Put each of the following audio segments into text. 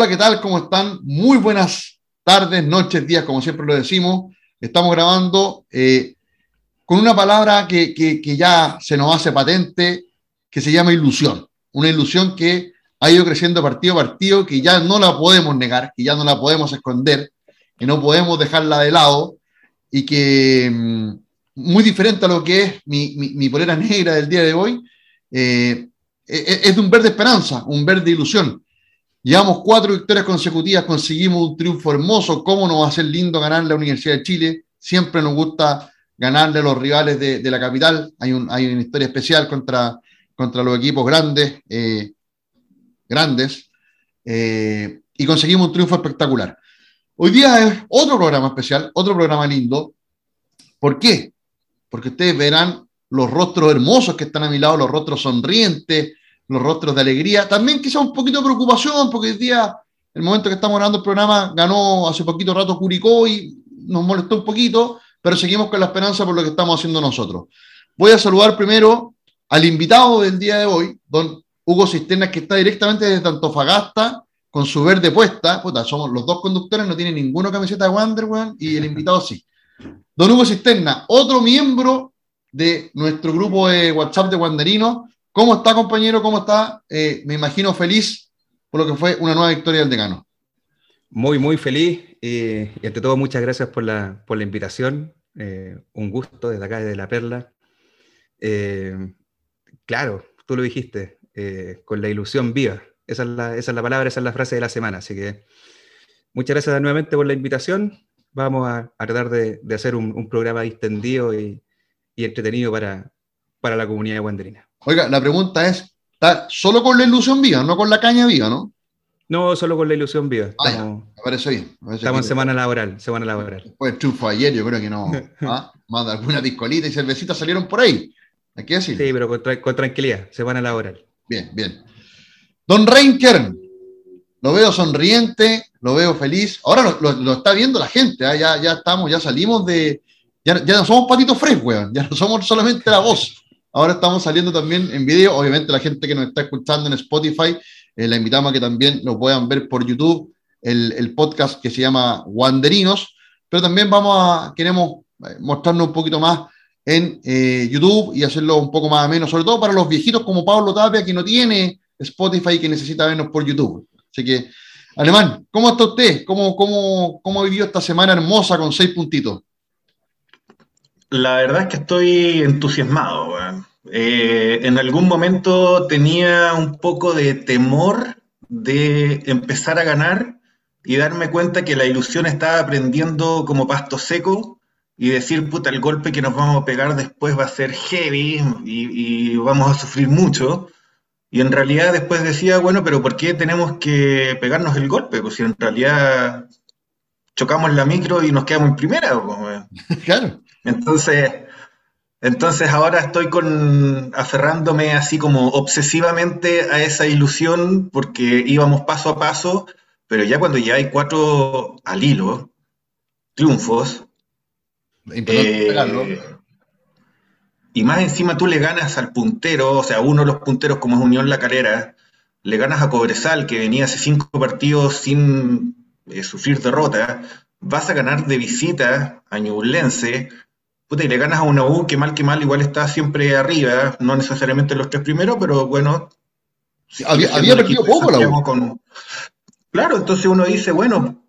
Hola, ¿qué tal? ¿Cómo están? Muy buenas tardes, noches, días, como siempre lo decimos. Estamos grabando eh, con una palabra que, que, ya se nos hace patente, que se llama ilusión. Una ilusión que ha ido creciendo partido a partido, que ya no la podemos negar, que ya no la podemos esconder, que no podemos dejarla de lado y que, mm, muy diferente a lo que es mi, mi, mi polera negra del día de hoy, eh, e, e, es de un verde esperanza, un verde ilusión. Llevamos cuatro victorias consecutivas, conseguimos un triunfo hermoso. ¿Cómo nos va a ser lindo ganar la Universidad de Chile? Siempre nos gusta ganarle a los rivales de, la capital. Hay, un, hay, una historia especial contra, contra los equipos grandes, eh, grandes, eh, y conseguimos un triunfo espectacular. Hoy día es otro programa especial, otro programa lindo. ¿Por qué? Porque ustedes verán los rostros hermosos que están a mi lado, los rostros sonrientes, los rostros de alegría. También quizá un poquito de preocupación, porque el día, el momento que estamos grabando el programa, ganó hace poquito rato Curicó y nos molestó un poquito, pero seguimos con la esperanza por lo que estamos haciendo nosotros. Voy a saludar primero al invitado del día de hoy, don Hugo Cisternas, que está directamente desde Antofagasta, con su verde puesta. Puta, somos los dos conductores, no tienen ninguna camiseta de Wander, y el invitado sí. Don Hugo Cisterna, otro miembro de nuestro grupo de WhatsApp de Wanderinos, ¿Cómo está, compañero? ¿Cómo está? Eh, me imagino feliz por lo que fue una nueva victoria del decano. Muy, muy feliz y, ante todo muchas gracias por la, por la invitación. Eh, un gusto desde acá, desde La Perla. Eh, claro, tú lo dijiste, con la ilusión viva. Esa es, la, esa es, la, palabra, esa es la frase de la semana. Así que muchas gracias nuevamente por la invitación. Vamos a, tratar de, de hacer un, programa distendido y, y entretenido para, para la comunidad de Wanderina. Oiga, la pregunta es, ¿está solo con la ilusión viva, no con la caña viva, no? No, solo con la ilusión viva. Ah, estamos, me parece bien. estamos en semana laboral, semana laboral. Pues triunfo ayer, yo creo que no. ¿ah? Más alguna discolita y cervecita salieron por ahí. Hay que decir. Sí, pero con, tranquilidad, semana laboral. Bien, bien. Don Reinkern, lo veo sonriente, lo veo feliz. Ahora lo, está viendo la gente, ¿ah? ya, ya estamos, ya salimos de. Ya, ya no somos patitos frescos, weón. Ya no somos solamente la voz. Ahora estamos saliendo también en video. Obviamente la gente que nos está escuchando en Spotify, eh, la invitamos a que también lo puedan ver por YouTube, el, podcast que se llama Wanderinos. Pero también vamos a, queremos eh, mostrarnos un poquito más en eh, YouTube y hacerlo un poco más ameno, sobre todo para los viejitos como Pablo Tapia, que no tiene Spotify y que necesita vernos por YouTube. Así que, Alemán, ¿cómo está usted? ¿Cómo, cómo, cómo vivió esta semana hermosa con seis puntitos? La verdad es que estoy entusiasmado. Eh, en algún momento tenía un poco de temor de empezar a ganar y darme cuenta que la ilusión estaba aprendiendo como pasto seco y decir, puta, el golpe que nos vamos a pegar después va a ser heavy y, vamos a sufrir mucho. Y en realidad después decía, bueno, pero ¿por qué tenemos que pegarnos el golpe? Pues si en realidad chocamos la micro y nos quedamos en primera. Claro. Entonces, entonces ahora estoy con aferrándome así como obsesivamente a esa ilusión porque íbamos paso a paso, pero ya cuando ya hay cuatro al hilo, triunfos, eh, y más encima tú le ganas al puntero, o sea, uno de los punteros como es Unión La Calera, le ganas a Cobresal, que venía hace cinco partidos sin eh, sufrir derrota, vas a ganar de visita a Ñublense, puta, y le ganas a una U que mal que mal igual está siempre arriba, no necesariamente los tres primeros, pero bueno. había, perdido poco la U. Claro, entonces uno dice, bueno,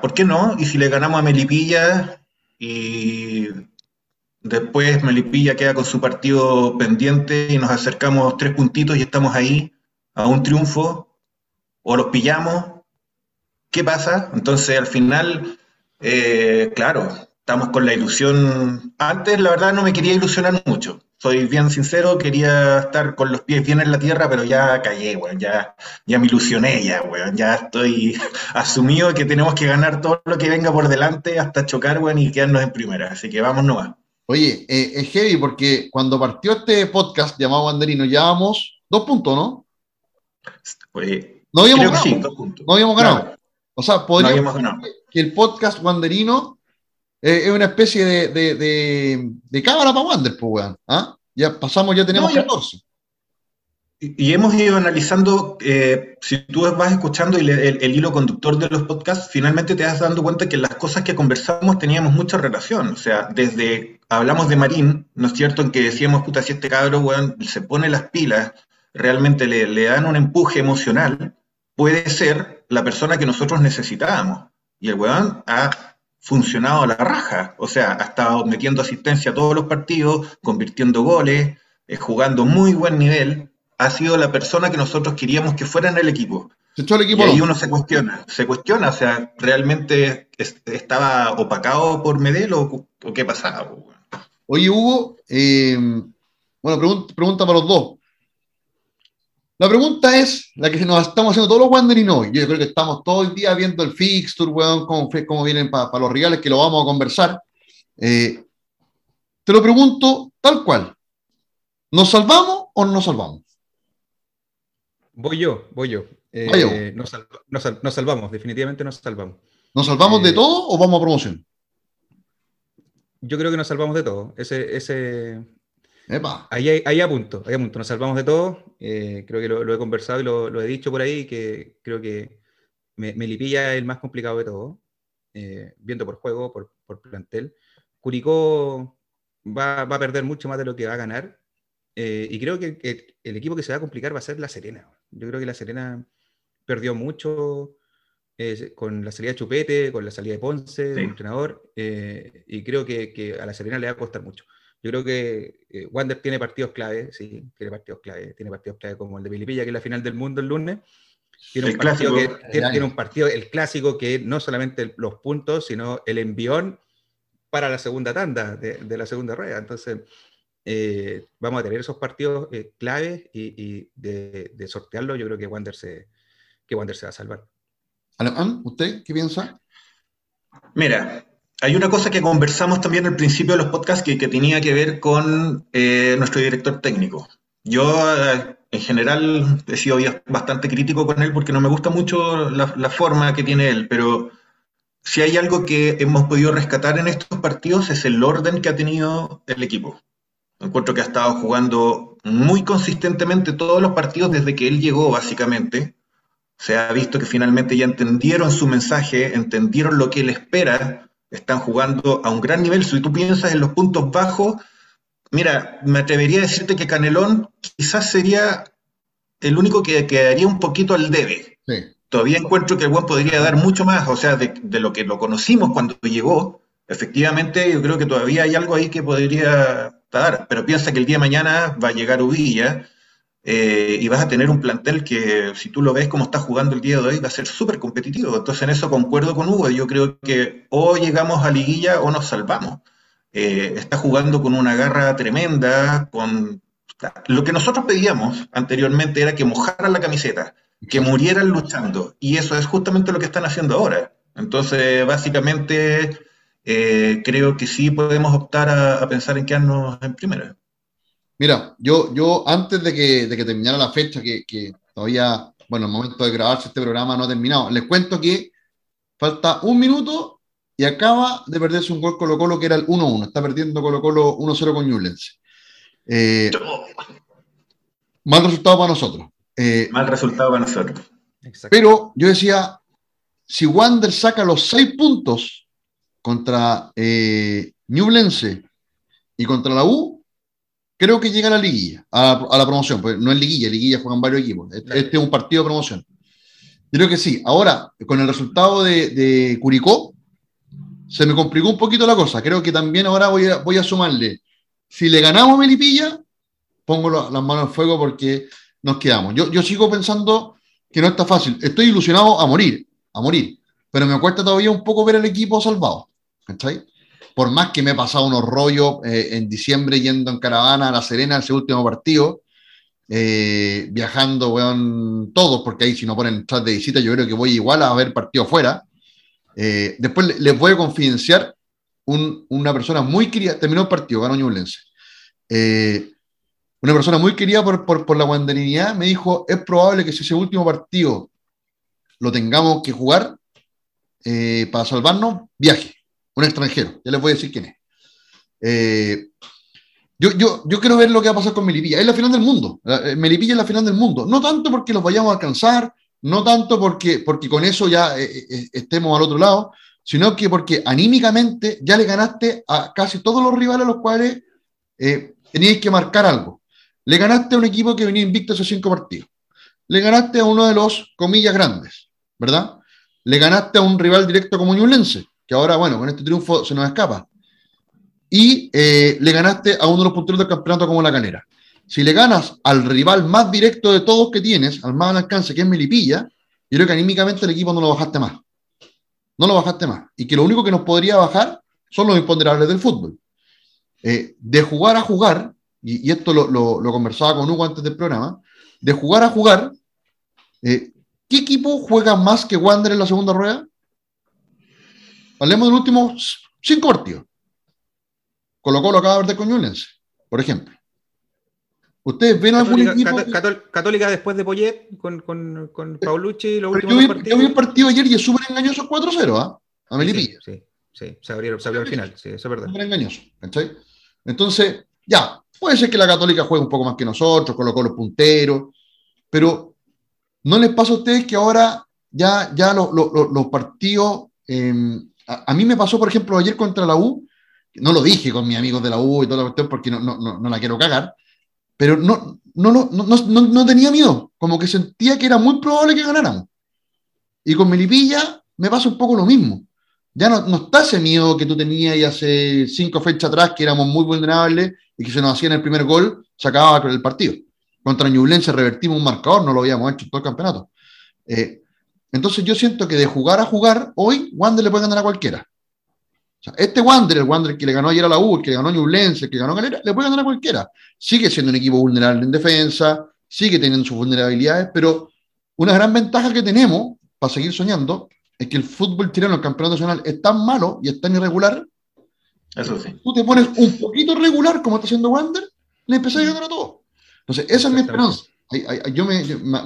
¿por qué no? Y si le ganamos a Melipilla y después Melipilla queda con su partido pendiente y nos acercamos tres puntitos y estamos ahí a un triunfo, o los pillamos, ¿qué pasa? Entonces al final, eh, claro, estamos con la ilusión. Antes, la verdad, no me quería ilusionar mucho. Soy bien sincero, quería estar con los pies bien en la tierra, pero ya callé, weón. Ya, ya me ilusioné, ya, weón. Ya estoy asumido que tenemos que ganar todo lo que venga por delante hasta chocar, weón, y quedarnos en primera. Así que vamos nomás. Oye, eh, es heavy porque cuando partió este podcast llamado Banderino, llevábamos dos puntos, ¿no? no habíamos ganado. No habíamos ganado. O sea, podríamos que el podcast Wanderino es una especie de, de, de, cámara para Wander, pues, weón. ¿ah? Ya pasamos, ya tenemos 14. y hemos ido analizando, eh, si tú vas escuchando el, el, hilo conductor de los podcasts, finalmente te das dando cuenta que las cosas que conversamos teníamos mucha relación. O sea, desde hablamos de Marín, ¿no es cierto? En que decíamos, puta, si este cabro, weón, se pone las pilas, realmente le, le dan un empuje emocional, puede ser la persona que nosotros necesitábamos. Y el weón ha funcionado a la raja. O sea, ha estado metiendo asistencia a todos los partidos, convirtiendo goles, eh, jugando muy buen nivel ha sido la persona que nosotros queríamos que fuera en el equipo. ¿Se echó el equipo? Y ahí uno se cuestiona, se cuestiona, o sea, ¿realmente estaba opacado por Medel o, qué pasaba? Oye, Hugo, eh, bueno, pregunta, para los dos. La pregunta es la que nos estamos haciendo todos los wanderinos. Yo creo que estamos todo el día viendo el fixture, weón, cómo, cómo vienen para los rivales, que lo vamos a conversar. Eh, te lo pregunto tal cual. ¿Nos salvamos o no nos salvamos? Voy yo, voy yo. Eh, nos, salvamos, definitivamente nos salvamos. ¿Nos salvamos de eh, todo o vamos a promoción? Yo creo que nos salvamos de todo. Ese, ese... Ahí, ahí apunto, ahí apunto. Nos salvamos de todo. Eh, creo que lo, he conversado y lo, he dicho por ahí, que creo que me, Melipilla es el más complicado de todo, viendo por juego, por, por plantel. Curicó va, va, a perder mucho más de lo que va a ganar. y creo que, que, el equipo que se va a complicar va a ser La Serena. Yo creo que la Serena perdió mucho eh, con la salida de Chupete, con la salida de Ponce, del entrenador, eh, y creo que, a la Serena le va a costar mucho. Yo creo que eh, Wander tiene partidos clave, sí, tiene partidos clave, tiene partidos clave como el de Pilipilla, que es la final del mundo el lunes. Tiene un, partido que, tiene, un partido, el clásico, que no solamente los puntos, sino el envión para la segunda tanda de, de la segunda rueda. Entonces, eh, vamos a tener esos partidos eh, claves y, de, sortearlo, yo creo que Wander se, que Wander se va a salvar. Alemán, ¿usted qué piensa? Mira, hay una cosa que conversamos también al principio de los podcasts que, tenía que ver con eh, nuestro director técnico. Yo, en general, he sido bastante crítico con él porque no me gusta mucho la, la forma que tiene él, pero si hay algo que hemos podido rescatar en estos partidos es el orden que ha tenido el equipo. Encuentro que ha estado jugando muy consistentemente todos los partidos desde que él llegó, básicamente. Se ha visto que finalmente ya entendieron su mensaje, entendieron lo que él espera, están jugando a un gran nivel. Si tú piensas en los puntos bajos, mira, me atrevería a decirte que Canelón quizás sería el único que quedaría un poquito al debe. Todavía encuentro que el buen podría dar mucho más, o sea, de, de, lo que lo conocimos cuando llegó. Efectivamente, yo creo que todavía hay algo ahí que podría pero piensa que el día de mañana va a llegar Uvilla eh, y vas a tener un plantel que, si tú lo ves como está jugando el día de hoy, va a ser súper competitivo. Entonces, en eso concuerdo con Hugo. Yo creo que o llegamos a liguilla o nos salvamos. Eh, está jugando con una garra tremenda, con lo que nosotros pedíamos anteriormente era que mojaran la camiseta, que murieran luchando, y eso es justamente lo que están haciendo ahora. Entonces, básicamente, eh, creo que sí podemos optar a, pensar en quedarnos en primera. Mira, yo, yo antes de que, de que terminara la fecha, que, que, todavía, bueno, el momento de grabarse este programa no ha terminado, les cuento que falta un minuto y acaba de perderse un gol Colo Colo que era el 1-1. Está perdiendo Colo Colo 1-0 con Newlands. Eh, mal resultado para nosotros. Eh, mal resultado para nosotros. Pero yo decía, si Wander saca los seis puntos contra eh, Ñublense y contra la U, creo que llega a la liguilla, a, la promoción, pues no es liguilla, liguilla juegan varios equipos, este, este es un partido de promoción. creo que sí. Ahora, con el resultado de, Curicó, se me complicó un poquito la cosa. Creo que también ahora voy a, voy a sumarle, si le ganamos a Melipilla, pongo las manos al fuego porque nos quedamos. Yo, yo sigo pensando que no está fácil. Estoy ilusionado a morir, a morir, pero me cuesta todavía un poco ver el equipo salvado. ¿cachai? Por más que me he pasado unos rollos eh, en diciembre yendo en caravana a La Serena, ese último partido, eh, viajando, weón, todos, porque ahí si no ponen chat de visita, yo creo que voy igual a ver partido fuera. Eh, después les voy a confidenciar una persona muy querida, terminó el partido, ganó Ñublense. una persona muy querida por, por, la guanderinidad me dijo, es probable que si ese último partido lo tengamos que jugar para salvarnos, viaje un extranjero, ya les voy a decir quién es. Eh, yo, yo, yo quiero ver lo que va a pasar con Melipilla. Es la final del mundo. Eh, Melipilla es la final del mundo. No tanto porque los vayamos a alcanzar, no tanto porque, porque con eso ya eh, estemos al otro lado, sino que porque anímicamente ya le ganaste a casi todos los rivales a los cuales eh, teníais que marcar algo. Le ganaste a un equipo que venía invicto hace cinco partidos. Le ganaste a uno de los comillas grandes, ¿verdad? Le ganaste a un rival directo como Ñublense, que ahora, bueno, con este triunfo se nos escapa. Y eh, le ganaste a uno de los punteros del campeonato como la Calera. Si le ganas al rival más directo de todos que tienes, al más al alcance, que es Melipilla, yo creo que anímicamente el equipo no lo bajaste más. No lo bajaste más. Y que lo único que nos podría bajar son los imponderables del fútbol. Eh, de jugar a jugar, y, esto lo, conversaba con Hugo antes del programa, de jugar a jugar, eh, ¿qué equipo juega más que Wander en la segunda rueda? Hablemos de los últimos cinco partidos. Colo Colo acaba de perder con por ejemplo. ¿Ustedes ven algún equipo? Católica después de Poyet con, con, con Paulucci los últimos yo vi, partidos. Yo vi el partido ayer y es súper engañoso 4-0, ¿ah? A Melipilla. Sí, sí, se abrió, se abrió al final, sí, eso es verdad. Súper engañoso, ¿cachai? Entonces, ya, puede ser que la Católica juegue un poco más que nosotros, colocó los punteros, pero ¿no les pasa a ustedes que ahora ya, ya los partidos, em, a, mí me pasó, por ejemplo, ayer contra la U, no lo dije con mis amigos de la U y toda la cuestión porque no, no, no, la quiero cagar, pero no, no, no, no, no tenía miedo, como que sentía que era muy probable que ganáramos. Y con Melipilla me pasa un poco lo mismo ya no, está ese miedo que tú tenías y hace cinco fechas atrás, que éramos muy vulnerables y que se nos hacía en el primer gol, se acababa el partido. Contra Ñublense revertimos un marcador, no lo habíamos hecho todo el campeonato. Eh, entonces yo siento que de jugar a jugar, hoy Wander le puede ganar a cualquiera. este Wander, el Wander que le ganó ayer a la U, el que le ganó a Ñublense, que ganó a Galera, le puede ganar a cualquiera. Sigue siendo un equipo vulnerable en defensa, sigue teniendo sus vulnerabilidades, pero una gran ventaja que tenemos para seguir soñando es que el fútbol chileno, el campeonato nacional, es tan malo y es tan irregular. Eso sí. Tú te pones un poquito regular, como está haciendo Wander, le empezás a ganar a todo. Entonces, esa es mi esperanza. Yo me,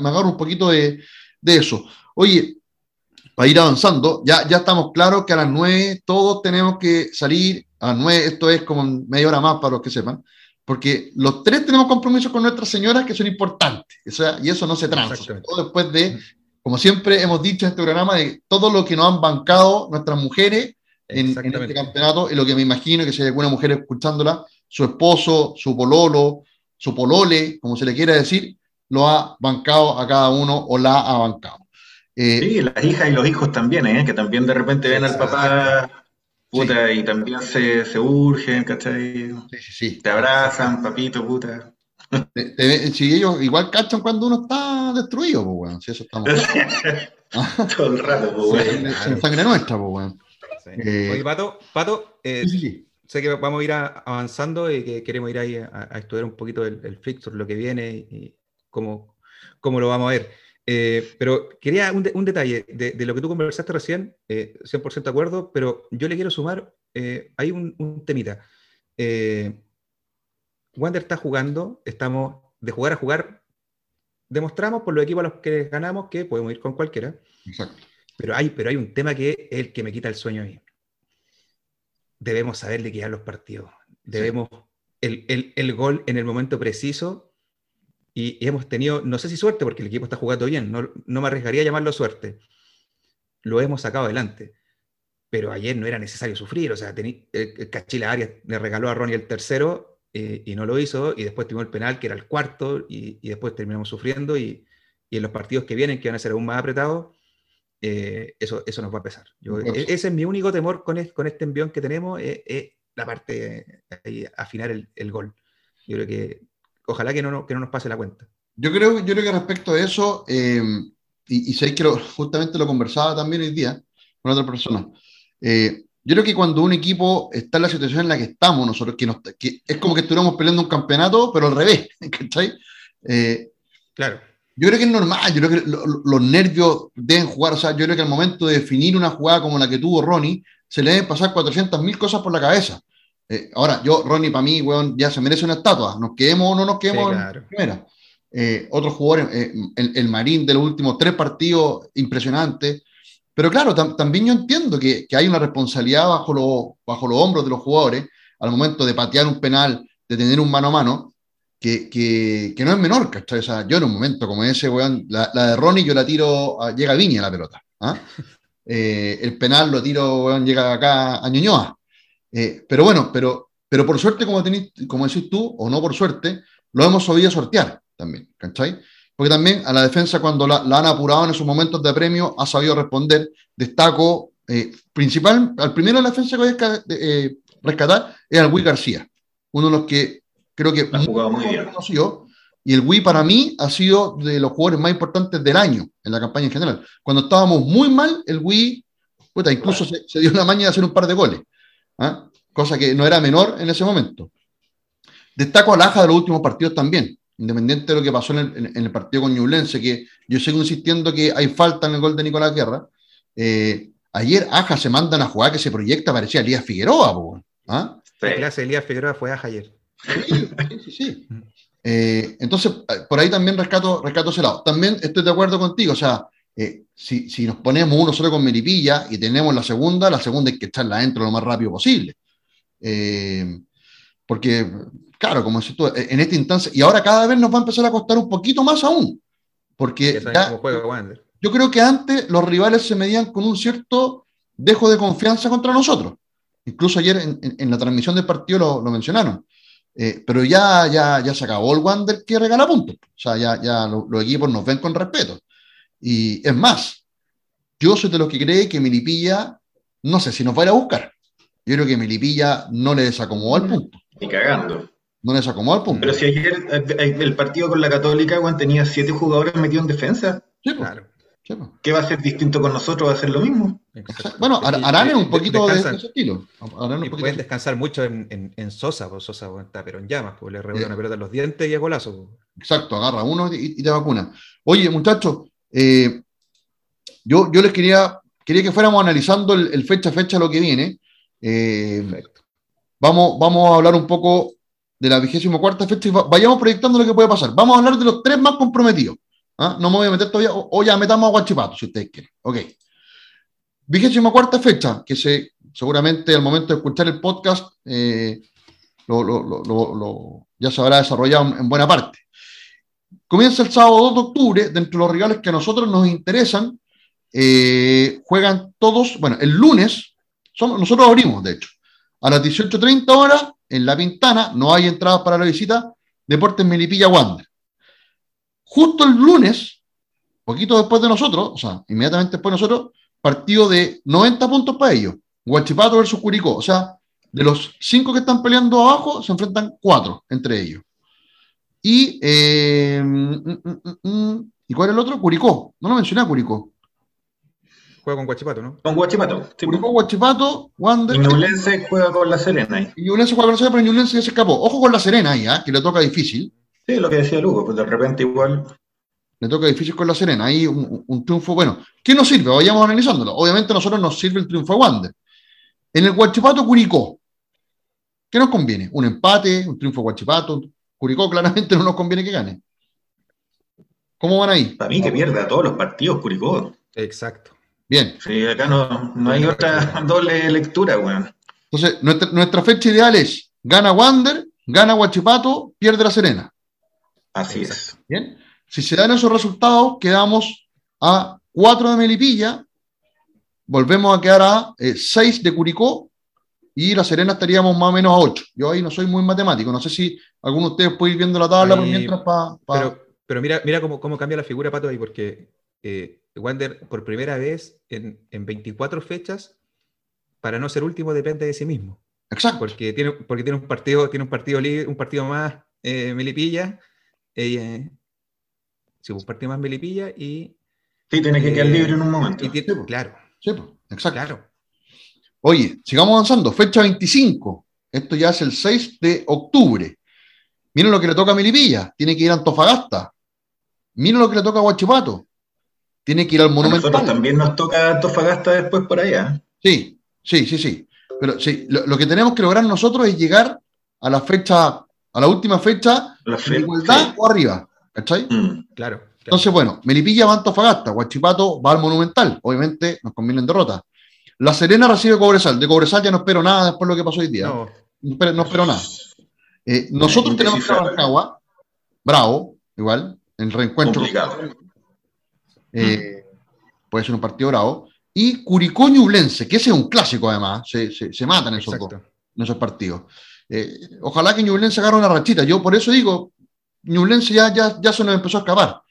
agarro un poquito de, eso. Oye, para ir avanzando, ya, ya estamos claros que a las nueve todos tenemos que salir. A las nueve, esto es como media hora más para los que sepan, porque los tres tenemos compromisos con nuestras señoras que son importantes. O sea, y eso no se transa. Todo después de como siempre hemos dicho en este programa, de todo lo que nos han bancado nuestras mujeres en, este campeonato, y lo que me imagino que si hay alguna mujer escuchándola, su esposo, su pololo, su polole, como se le quiera decir, lo ha bancado a cada uno o la ha bancado. Eh, sí, las hijas y los hijos también, ¿eh? que también de repente ven al papá puta y también se, se urgen, ¿cachai? Sí, sí, sí. Te abrazan, papito, puta si ellos igual cachan cuando uno está destruido, pues, weón. Si eso estamos. Todo el rato, pues, weón. sangre nuestra, pues, weón. Eh, Oye, Pato, Pato eh, sé que vamos a ir avanzando y que queremos ir ahí a, estudiar un poquito el, el, fixture, lo que viene y cómo, cómo lo vamos a ver. Eh, pero quería un, un detalle de, de, lo que tú conversaste recién, 100% de acuerdo, pero yo le quiero sumar, hay un, un temita. Wander está jugando, estamos de jugar a jugar, demostramos por los equipos a los que ganamos que podemos ir con cualquiera. Exacto. Pero hay, pero hay un tema que es el que me quita el sueño a mí. Debemos saber liquidar los partidos. Debemos el, gol en el momento preciso. Y, hemos tenido, no sé si suerte, porque el equipo está jugando bien, no, me arriesgaría a llamarlo suerte. Lo hemos sacado adelante. Pero ayer no era necesario sufrir. O sea, el Cachila Arias le regaló a Ronnie el tercero eh, y no lo hizo, y después tuvimos el penal, que era el cuarto, y, y después terminamos sufriendo, y, y, en los partidos que vienen, que van a ser aún más apretados, eh, eso, eso nos va a pesar. Yo, e, ese es mi único temor con, con este envión que tenemos, es, la parte, de afinar el, el, gol. Yo creo que ojalá que no, que no nos pase la cuenta. Yo creo, yo creo que respecto a eso, eh, y, y sé que justamente lo conversaba también hoy día con otra persona, eh, yo creo que cuando un equipo está en la situación en la que estamos nosotros, que, nos, que es como que estuviéramos peleando un campeonato, pero al revés, ¿cachai? Eh, claro. Yo creo que es normal, yo creo que los nervios deben jugar, o sea, yo creo que al momento de definir una jugada como la que tuvo Ronnie, se le deben pasar 400.000 cosas por la cabeza. Eh, ahora, yo, Ronnie, para mí, weón, ya se merece una estatua, nos quedemos o no nos quedemos en primera. Eh, otros jugadores, el, el, Marín de los últimos tres partidos, impresionante. Pero claro, también yo entiendo que, que, hay una responsabilidad bajo, lo, bajo los hombros de los jugadores al momento de patear un penal, de tener un mano a mano que, que, que no es menor, ¿cachai? O sea, yo en un momento como ese, weón, la, la de Ronnie yo la tiro, a, llega a Viña la pelota. ¿ah? Eh, el penal lo tiro, weón, llega acá a Ñuñoa. Eh, pero bueno, pero, pero por suerte, como, tenés, como decís tú, o no por suerte, lo hemos sabido sortear también, ¿cachai? Porque también a la defensa, cuando la, la han apurado en esos momentos de premio, ha sabido responder. Destaco, eh, principal, al primero de la defensa que voy a eh, rescatar es al Wii García, uno de los que creo que ha jugado muy bien. Conocido, y el Wii para mí ha sido de los jugadores más importantes del año en la campaña en general. Cuando estábamos muy mal, el Wii, puta, incluso se, se, dio la maña de hacer un par de goles, ¿ah? cosa que no era menor en ese momento. Destaco a Laja de los últimos partidos también, independiente de lo que pasó en el, en el partido con Ñublense, que yo sigo insistiendo que hay falta en el gol de Nicolás Guerra. Eh, ayer Aja se manda una jugada que se proyecta, parecía Elías Figueroa. Po, ¿ah? La clase de Elías Figueroa fue Aja ayer. Sí, sí, sí. Eh, entonces, por ahí también rescato, rescato ese lado. También estoy de acuerdo contigo, o sea, eh, si, si, nos ponemos uno solo con Melipilla y tenemos la segunda, la segunda hay que echarla adentro lo más rápido posible. Eh, porque, claro, como decís tú, en esta instancia, y ahora cada vez nos va a empezar a costar un poquito más aún. Porque ya, yo creo que antes los rivales se medían con un cierto dejo de confianza contra nosotros. Incluso ayer en, en, en la transmisión del partido lo, lo mencionaron. Eh, pero ya, ya, ya se acabó el Wander que regala puntos. O sea, ya, ya lo, los equipos nos ven con respeto. Y es más, yo soy de los que cree que Milipilla, no sé si nos va a ir a buscar. Yo creo que Milipilla no le desacomodó al punto. Ni cagando. No le desacomodó al punto. Pero si ayer eh, el partido con la Católica, Juan, tenía siete jugadores metidos en defensa. Sí, claro. Sí, pues. ¿Qué va a ser distinto con nosotros? ¿Va a ser lo mismo? Exacto. Bueno, harán un poquito de, ese estilo. Poquito. pueden descansar mucho en, en, en Sosa, pues Sosa está pero en llamas, pues le rebota una pelota en los dientes y es golazo. Pues. Exacto, agarra uno y, y te vacuna. Oye, muchachos, eh, yo, yo les quería, quería que fuéramos analizando el, fecha a fecha lo que viene. Eh, vamos, vamos a hablar un poco de la vigésima cuarta fecha y vayamos proyectando lo que puede pasar. Vamos a hablar de los tres más comprometidos. ¿Ah? No me voy a meter todavía, o, ya metamos a Guachipato, si ustedes quieren. Ok. Vigésima cuarta fecha, que se, seguramente al momento de escuchar el podcast eh, lo, lo, lo, ya se habrá desarrollado en buena parte. Comienza el sábado 2 de octubre, dentro de los rivales que a nosotros nos interesan, eh, juegan todos, bueno, el lunes, nosotros abrimos, de hecho, a las 18.30 horas, en La Pintana, no hay entradas para la visita, Deportes Melipilla Wander justo el lunes, poquito después de nosotros, o sea, inmediatamente después de nosotros, partido de 90 puntos para ellos. Guachipato versus Curicó. O sea, de los cinco que están peleando abajo, se enfrentan cuatro entre ellos. Y, eh, mm, mm, mm, ¿y cuál es el otro? Curicó. No lo mencioné Curicó. Juega con Guachipato, ¿no? Con Guachipato. Sí. Curicó, Guachipato, Wander. Y Ñublense juega con la Serena ahí. Y Ñublense juega con la Serena, pero Ñublense ya se escapó. Ojo con la Serena ahí, ¿eh? que le toca difícil. Sí, lo que decía Lugo, pues de repente igual. Le toca difícil con la Serena. Ahí un, un, triunfo, bueno, ¿qué nos sirve? Vayamos analizándolo. Obviamente a nosotros nos sirve el triunfo a Wander. En el Guachipato, Curicó. ¿Qué nos conviene? Un empate, un triunfo a Guachipato. Curicó claramente no nos conviene que gane. ¿Cómo van ahí? Para mí que pierda todos los partidos, Curicó. Exacto. Bien. Sí, acá no, no hay otra doble lectura, weón. Bueno. Entonces, nuestra, nuestra fecha ideal es gana Wander, gana Guachipato, pierde la Serena. Así es. Bien. Si se dan esos resultados, quedamos a 4 de Melipilla, volvemos a quedar a 6 eh, de Curicó y la Serena estaríamos más o menos a 8. Yo ahí no soy muy matemático, no sé si alguno de ustedes puede ir viendo la tabla por mientras para... Pa... Pero, pero, mira, mira cómo, cómo, cambia la figura, Pato, ahí, porque eh, Wander por primera vez en, en 24 fechas, para no ser último, depende de sí mismo. Exacto. Porque tiene, porque tiene un partido, tiene un partido libre, un partido más eh, Melipilla, eh, sí, un partido más Melipilla y. Sí, tiene que quedar eh, libre en un momento. Y tiene, claro. Sí, exacto. Claro. Oye, sigamos avanzando. Fecha 25. Esto ya es el 6 de octubre. Miren lo que le toca a Melipilla. Tiene que ir a Antofagasta. Miren lo que le toca a Huachipato. Tiene que ir al Monumental. A nosotros también nos toca Antofagasta después por allá. Sí, sí, sí, sí. Pero sí, lo, lo que tenemos que lograr nosotros es llegar a la fecha, a la última fecha, La fe- en igualdad sí. o arriba. ¿Cachai? Mm. Claro. claro. Entonces, bueno, Melipilla va a Antofagasta, Huachipato va al Monumental. Obviamente nos conviene en derrota. La Serena recibe Cobresal. De Cobresal ya no espero nada después de lo que pasó hoy día. No, No espero, no espero nada. Eh, nosotros tenemos que Rancagua, bravo, igual, en el reencuentro. Eh, puede ser un partido bravo. Y Curicó Ñublense, que ese es un clásico además, se, se, matan esos dos, en esos partidos. Eh, ojalá que Ñublense agarre una rachita. Yo por eso digo, Ñublense ya, ya, ya se nos empezó a escapar.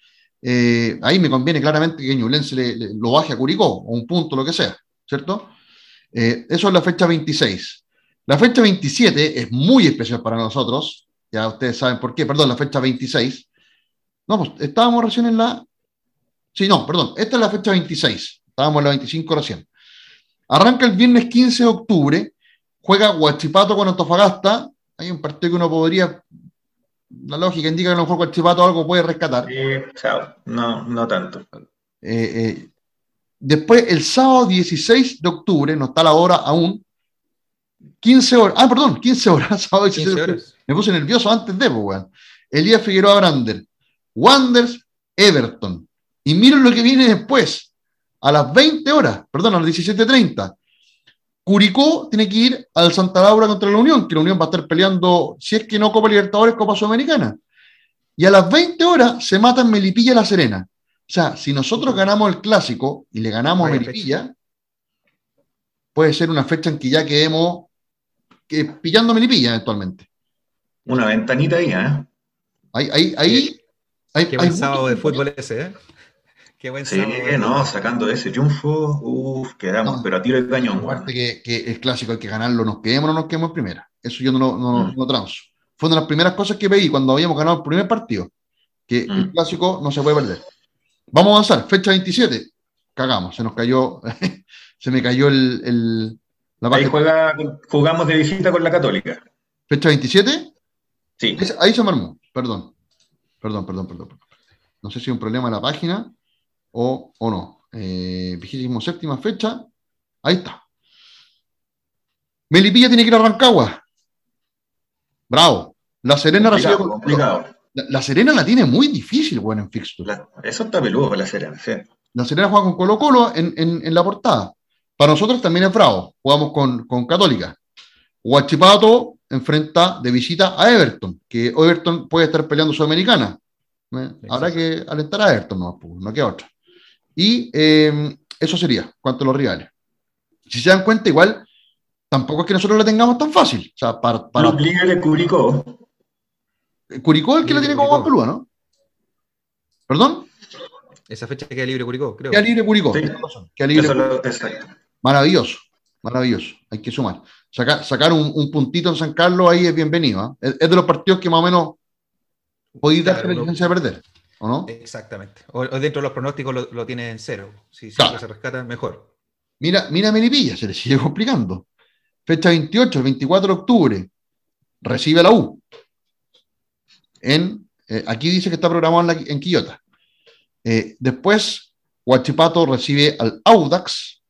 Ahí me conviene claramente que Ñublense le, lo baje a Curicó, o un punto, lo que sea, ¿cierto? eso es la fecha 26. La fecha 27 es muy especial para nosotros, ya ustedes saben por qué, perdón, la fecha 26. No, pues estábamos recién en la Sí, no, perdón. Esta es la fecha 26. Estábamos en la 25 recién. Arranca el viernes 15 de octubre. Juega Huachipato con Antofagasta. Hay un partido que uno podría. La lógica indica que a lo mejor Huachipato algo puede rescatar. Sí, chao. No, no tanto. Eh, eh, después, el sábado 16 de octubre, no está la hora aún. 15 horas. Ah, perdón, 15 horas. Sábado 16 horas. Me puse nervioso antes de, pues, weón. Elías Figueroa Brander. Wanders, Everton. Y miren lo que viene después, a las 20 horas, perdón, a las 17.30. Curicó tiene que ir al Santa Laura contra la Unión, que la Unión va a estar peleando, si es que no Copa Libertadores, Copa Sudamericana. Y a las 20 horas se matan Melipilla y La Serena. O sea, si nosotros ganamos el clásico y le ganamos a Melipilla, puede ser una fecha en que ya quedemos pillando Melipilla eventualmente. Una ventanita ahí, ¿eh? Ahí, ahí, ahí, Qué buen sábado de fútbol ese, ¿eh? Qué buen sí, no, sacando ese triunfo, uff, quedamos, pero a tiro de cañón. Aparte que, que, el clásico hay que ganarlo, nos quedemos o no nos quedemos en primera. Eso yo no, no, mm. no transo. Fue una de las primeras cosas que veí cuando habíamos ganado el primer partido, que el mm. clásico no se puede perder. Vamos a avanzar, fecha 27. Cagamos, se nos cayó, se me cayó el, el la Ahí juega, jugamos de visita con la Católica. ¿Fecha 27? Sí. ahí se me armó, perdón. Perdón, perdón, perdón. No sé si hay un problema en la página o, o no. Eh, vigésimo séptima fecha. Ahí está. Melipilla tiene que ir a Rancagua. Bravo. La Serena complicado, La, Serena la tiene muy difícil, bueno, en fixture. eso está peludo para la Serena, sí. La Serena juega con Colo Colo en, en, la portada. Para nosotros también es bravo. Jugamos con, con Católica. Huachipato enfrenta de visita a Everton, que Everton puede estar peleando Sudamericana. ¿eh? Habrá que alentar a Everton, no, pues, no queda otra. Y em, eso sería, cuanto a los rivales. Si se dan cuenta, igual, tampoco es que nosotros la tengamos tan fácil. O sea, para, para... Curicó. Curicó el que la tiene como más pelúa, ¿no? ¿Perdón? Esa fecha queda libre Curicó, creo. Queda libre Curicó. Queda libre Maravilloso, maravilloso. Hay que sumar. sacar un, puntito en San Carlos ahí es bienvenido. ¿eh? Es, de los partidos que más o menos podéis dar la licencia de perder. ¿o no? Exactamente. O, dentro de los pronósticos lo, tiene en cero. Si se rescata, mejor. Mira, mira Melipilla, se le sigue complicando. Fecha 28, el 24 de octubre, recibe la U. En, eh, aquí dice que está programado en, Quillota. Eh, después, Huachipato recibe al Audax.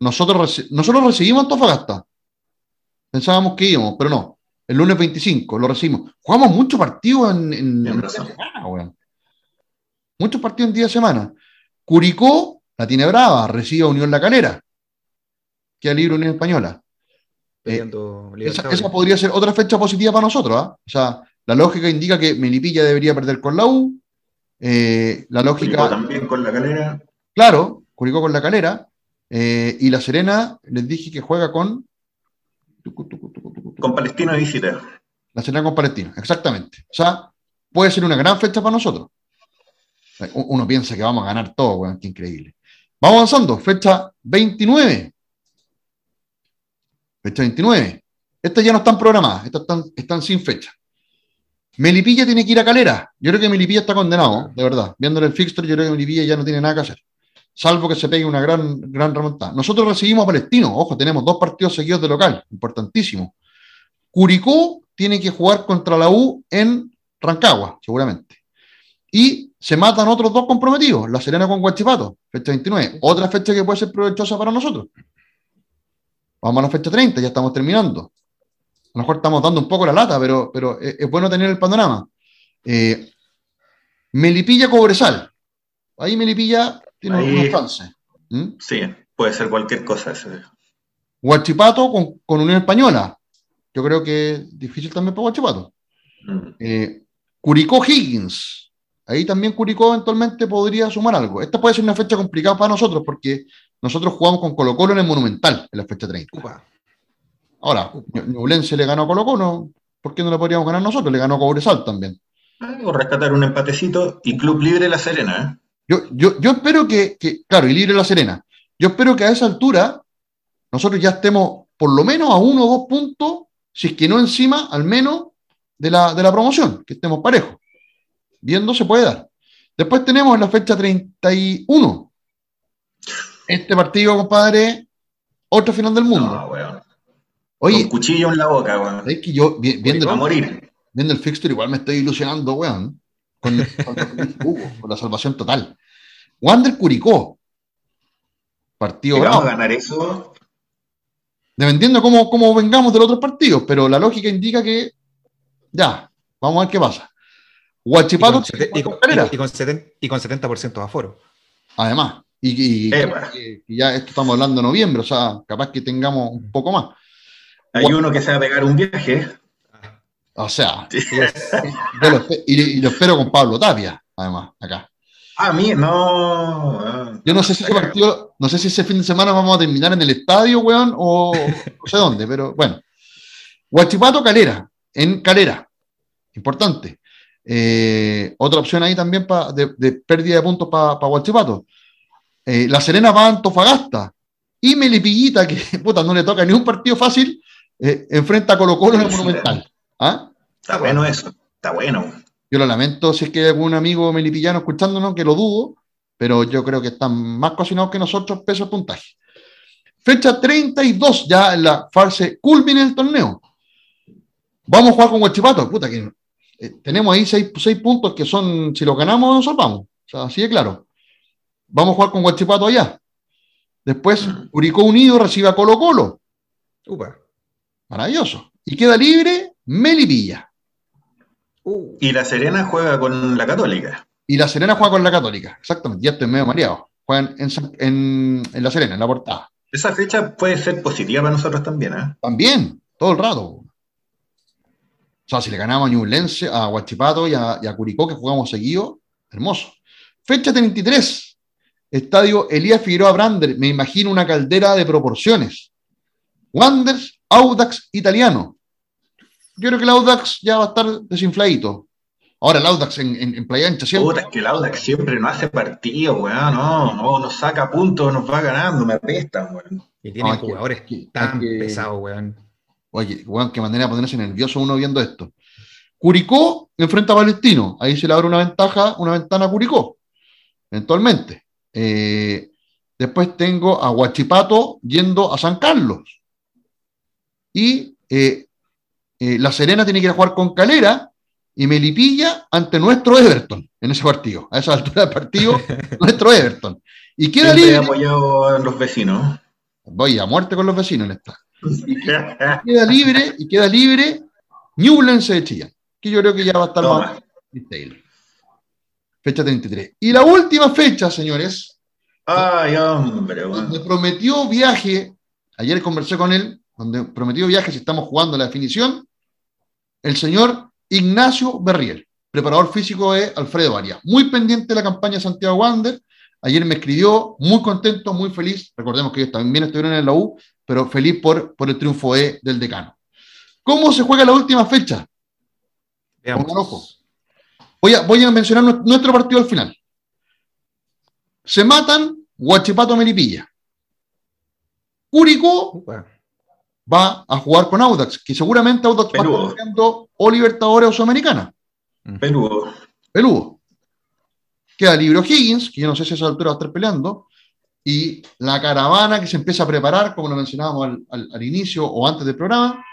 Nosotros, nosotros recibimos Antofagasta. Pensábamos que íbamos, pero no. El lunes 25 lo recibimos. Jugamos muchos partidos en, en, Muchos partidos en día de semana. Curicó la tiene brava, recibe a Unión La Calera, que libre Unión Española. Eh, esa, podría ser otra fecha positiva para nosotros. ¿ah? O sea, la lógica indica que Melipilla debería perder con la U. Eh, la lógica. Curicó también con la calera. Claro, Curicó con la calera. Eh, y la Serena, les dije que juega con. Con Palestino de visita. La Serena con Palestino, exactamente. O sea, puede ser una gran fecha para nosotros. Uno piensa que vamos a ganar todo, weón, qué increíble. Vamos avanzando, fecha 29. Fecha 29. Estas ya no están programadas, estas están, están sin fecha. Melipilla tiene que ir a Calera. Yo creo que Melipilla está condenado, de verdad. Viéndole el fixture, yo creo que Melipilla ya no tiene nada que hacer. Salvo que se pegue una gran, gran remontada. Nosotros recibimos a Palestino. Ojo, tenemos dos partidos seguidos de local. Importantísimo. Curicó tiene que jugar contra la U en Rancagua, seguramente. Y se matan otros dos comprometidos, La Serena con Guachipato, fecha 29. Otra fecha que puede ser provechosa para nosotros. Vamos a la fecha 30, ya estamos terminando. A lo mejor estamos dando un poco la lata, pero, pero es, bueno tener el panorama. Eh, Melipilla Cobresal. Ahí Melipilla tiene Ahí, chance. ¿Mm? Sí, puede ser cualquier cosa. Ese. Guachipato con, con Unión Española. Yo creo que es difícil también para Guachipato. Mm. Eh, Curicó Higgins. Ahí también Curicó eventualmente podría sumar algo. Esta puede ser una fecha complicada para nosotros porque nosotros jugamos con Colo Colo en el Monumental en la fecha 30. Ahora, Ñublense le ganó a Colo Colo, ¿por qué no le podríamos ganar nosotros? Le ganó a Cobresal también. Ah, o rescatar un empatecito y Club Libre La Serena. ¿eh? Yo, yo, espero que, claro, y Libre La Serena. Yo espero que a esa altura nosotros ya estemos por lo menos a uno o dos puntos, si es que no encima, al menos de la, de la promoción, que estemos parejos. Viendo se puede dar. Después tenemos en la fecha 31. Este partido, compadre, otro final del mundo. No, Oye, Con cuchillo en la boca, weón. Es que yo, viendo, el, morir. viendo el fixture, igual me estoy ilusionando, weón. Con, con, la salvación total. Wander Curicó. Partido bravo. ¿Vamos a ganar eso? Dependiendo cómo, cómo vengamos de los otros partidos, pero la lógica indica que ya, vamos a ver qué pasa. Guachipato y con, y, con, 70%, de aforo. Además, y, ya esto estamos hablando de noviembre, o sea, capaz que tengamos un poco más. Hay uno que se va a pegar un viaje. O sea, y, lo, espero con Pablo Tapia, además, acá. A mí, no. Yo no sé si ese partido, no sé si ese fin de semana vamos a terminar en el estadio, weón, o no sé dónde, pero bueno. Guachipato Calera, en Calera. Importante. Eh, otra opción ahí también de, pérdida de puntos para pa Guachipato. Eh, la Serena va a Antofagasta. Y Melipillita, que puta, no le toca ni un partido fácil, eh, enfrenta a Colo Colo en el Monumental. ¿Ah? Está bueno eso, está bueno. Yo lo lamento si es que hay algún amigo melipillano escuchándonos, que lo dudo, pero yo creo que están más cocinados que nosotros peso de puntaje. Fecha 32 ya en la fase culmine del torneo. Vamos a jugar con Huachipato. Puta que eh, tenemos ahí seis, puntos que son, si los ganamos, nos salvamos. O sea, así de claro. Vamos a jugar con Huachipato allá. Después, mm. Curicó Unido recibe a Colo Colo. Maravilloso. Y queda libre Melipilla. Uh. Y la Serena juega con la Católica. Y la Serena juega con la Católica, exactamente. Ya estoy medio mareado. Juegan en, la Serena, en la portada. Esa fecha puede ser positiva para nosotros también, ¿eh? También, todo el rato. O sea, si le ganamos a Ñublense, a Huachipato y a, Curicó, que jugamos seguido, hermoso. Fecha 33, Estadio Elías Figueroa Brander, me imagino una caldera de proporciones. Wanders, Audax italiano. Yo creo que el Audax ya va a estar desinfladito. Ahora el Audax en, en, Playa Ancha siempre. Puta, es que el Audax siempre no hace partido, weón. No, no, nos saca puntos, nos va ganando, me apestan, weón. Y tiene jugadores tan pesados, weón. Oye, weón, qué manera de ponerse nervioso uno viendo esto. Curicó enfrenta a Palestino. Ahí se le abre una ventaja, una ventana a Curicó. Eventualmente. Eh, después tengo a Huachipato yendo a San Carlos. Y eh, eh, La Serena tiene que ir a jugar con Calera y Melipilla ante nuestro Everton en ese partido. A esa altura del partido, nuestro Everton. Y queda libre. apoyado a los vecinos. Voy a muerte con los vecinos en esta. Y queda, libre, y queda libre Newlands de Chillán, que yo creo que ya va a estar más. Fecha 33. Y la última fecha, señores. Ay, hombre, Donde prometió viaje, ayer conversé con él, donde prometió viaje si estamos jugando la definición, el señor Ignacio Berriel, preparador físico de Alfredo Varia. Muy pendiente de la campaña Santiago Wander. Ayer me escribió, muy contento, muy feliz. Recordemos que ellos también estuvieron en la U, pero feliz por, por el triunfo del decano. ¿Cómo se juega la última fecha? Voy a, voy a mencionar nuestro partido al final. Se matan Guachipato Melipilla. Curicó va a jugar con Audax, que seguramente Audax va a estar jugando o Libertadores o Sudamericana. Peludo. Peludo. Queda Libro Higgins, que yo no sé si a esa altura va a estar peleando, y la caravana que se empieza a preparar, como lo mencionábamos al, inicio o antes del programa,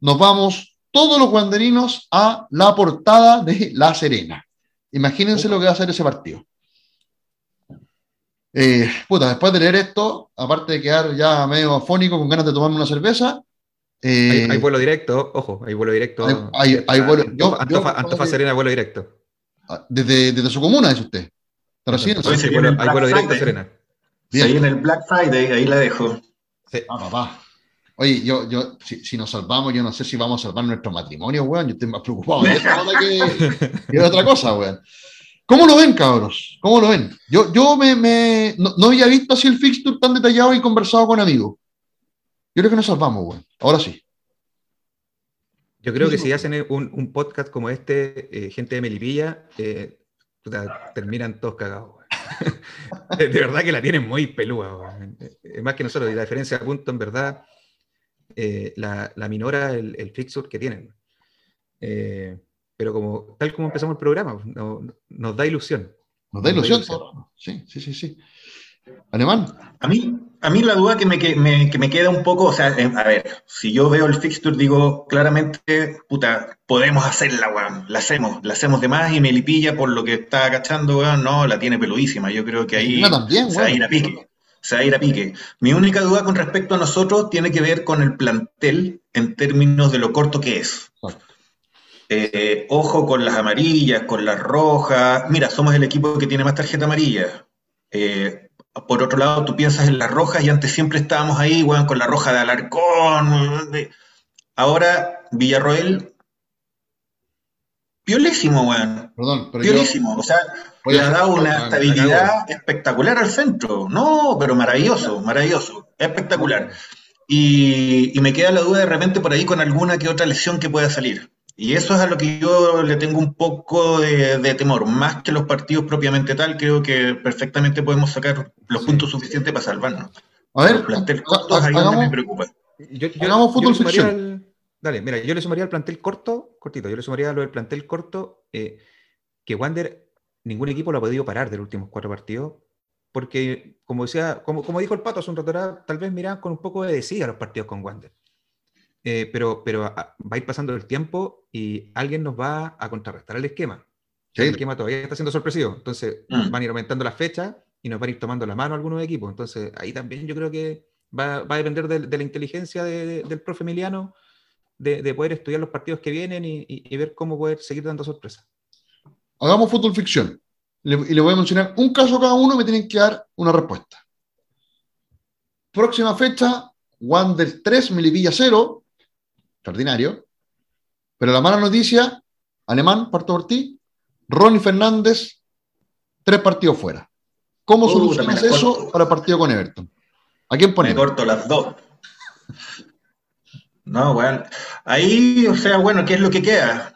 nos vamos todos los guanderinos a la portada de La Serena. Imagínense lo que va a ser ese partido. Eh, puta, después de leer esto, aparte de quedar ya medio afónico con ganas de tomarme una cerveza. Eh, hay, vuelo directo, ojo, hay vuelo directo. Hay, hay, vuelo, Antofa, Serena, vuelo directo. Desde, desde, su comuna, dice usted. Pero sí, hay vuelo directo Serena. Ahí en el Black Friday, ahí la dejo. Sí. Ah, papá. Oye, yo, yo, si, nos salvamos, yo no sé si vamos a salvar nuestro matrimonio, weón. Yo estoy más preocupado de eso que, de otra cosa, weón. ¿Cómo lo ven, cabros? ¿Cómo lo ven? Yo, yo me, me no, había visto así el fixture tan detallado y conversado con amigos. Yo creo que nos salvamos, weón. Ahora sí. Yo creo que si hacen un, un podcast como este, eh, gente de Melipilla, eh, terminan todos cagados. de verdad que la tienen muy pelúa. Más que nosotros, y la diferencia de punto, en verdad, eh, la, la, minora el, el fixture que tienen. Eh, pero como, tal como empezamos el programa, nos da ilusión. Nos da ilusión, sí, sí, sí, sí. Alemán. A mí, a mí la duda que me, que me, queda un poco, o sea, eh, a ver, si yo veo el fixture, digo claramente, puta, podemos hacerla, weón, la hacemos, la hacemos de más y Melipilla, por lo que está agachando, weón, no, la tiene peludísima. Yo creo que ahí también, se va a ir a pique. Se va a ir a pique. Mi única duda con respecto a nosotros tiene que ver con el plantel en términos de lo corto que es. Eh, ojo con las amarillas, con las rojas. Mira, somos el equipo que tiene más tarjeta amarilla. Eh, por otro lado, tú piensas en las rojas y antes siempre estábamos ahí, weón, con la roja de Alarcón. Ahora, Villarroel, piolísimo, weón. Perdón, pero piolísimo. o sea, le ha dado una estabilidad espectacular al centro. No, pero maravilloso, maravilloso. Espectacular. Y, y me queda la duda de repente por ahí con alguna que otra lesión que pueda salir. Y eso es a lo que yo le tengo un poco de, temor, más que los partidos propiamente tal, creo que perfectamente podemos sacar los puntos suficientes para salvarnos. A ver, plantel corto ahí me preocupa. Yo, hagamos fútbol Dale, mira, yo le sumaría al plantel corto, cortito, yo le sumaría a lo del plantel corto, eh, que Wander, ningún equipo lo ha podido parar de los últimos cuatro partidos, porque, como decía, como, como dijo el Pato hace un rato, tal vez miran con un poco de decida los partidos con Wander. Eh, pero, pero va a ir pasando el tiempo y alguien nos va a contrarrestar el esquema. El esquema todavía está siendo sorpresivo, entonces mm. van a ir aumentando las fechas y nos van a ir tomando la mano algunos equipos. Entonces ahí también yo creo que va, va a depender de, la inteligencia del profe Emiliano de, de, poder estudiar los partidos que vienen y, y, ver cómo poder seguir dando sorpresas. Hagamos fútbol ficción. y le voy a mencionar un caso cada uno y me tienen que dar una respuesta. Próxima fecha, Wander 3, Melipilla 0, extraordinario. Pero la mala noticia, Alemán, parto por ti, Ronnie Fernández, tres partidos fuera. ¿Cómo uh, solucionas eso para el partido con Everton? ¿A quién ponemos? Me corto las dos. No, bueno. Ahí, o sea, bueno, ¿qué es lo que queda?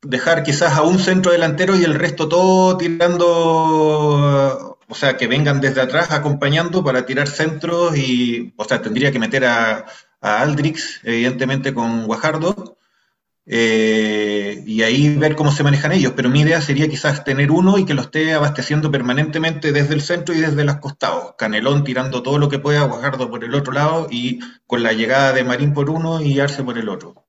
Dejar quizás a un centro delantero y el resto todo tirando, o sea, que vengan desde atrás acompañando para tirar centros y, o sea, tendría que meter a, a Aldrix, evidentemente con Guajardo, eh, y ahí ver cómo se manejan ellos. Pero mi idea sería quizás tener uno y que lo esté abasteciendo permanentemente desde el centro y desde los costados. Canelón tirando todo lo que pueda, Guajardo por el otro lado y con la llegada de Marín por uno y Arce por el otro.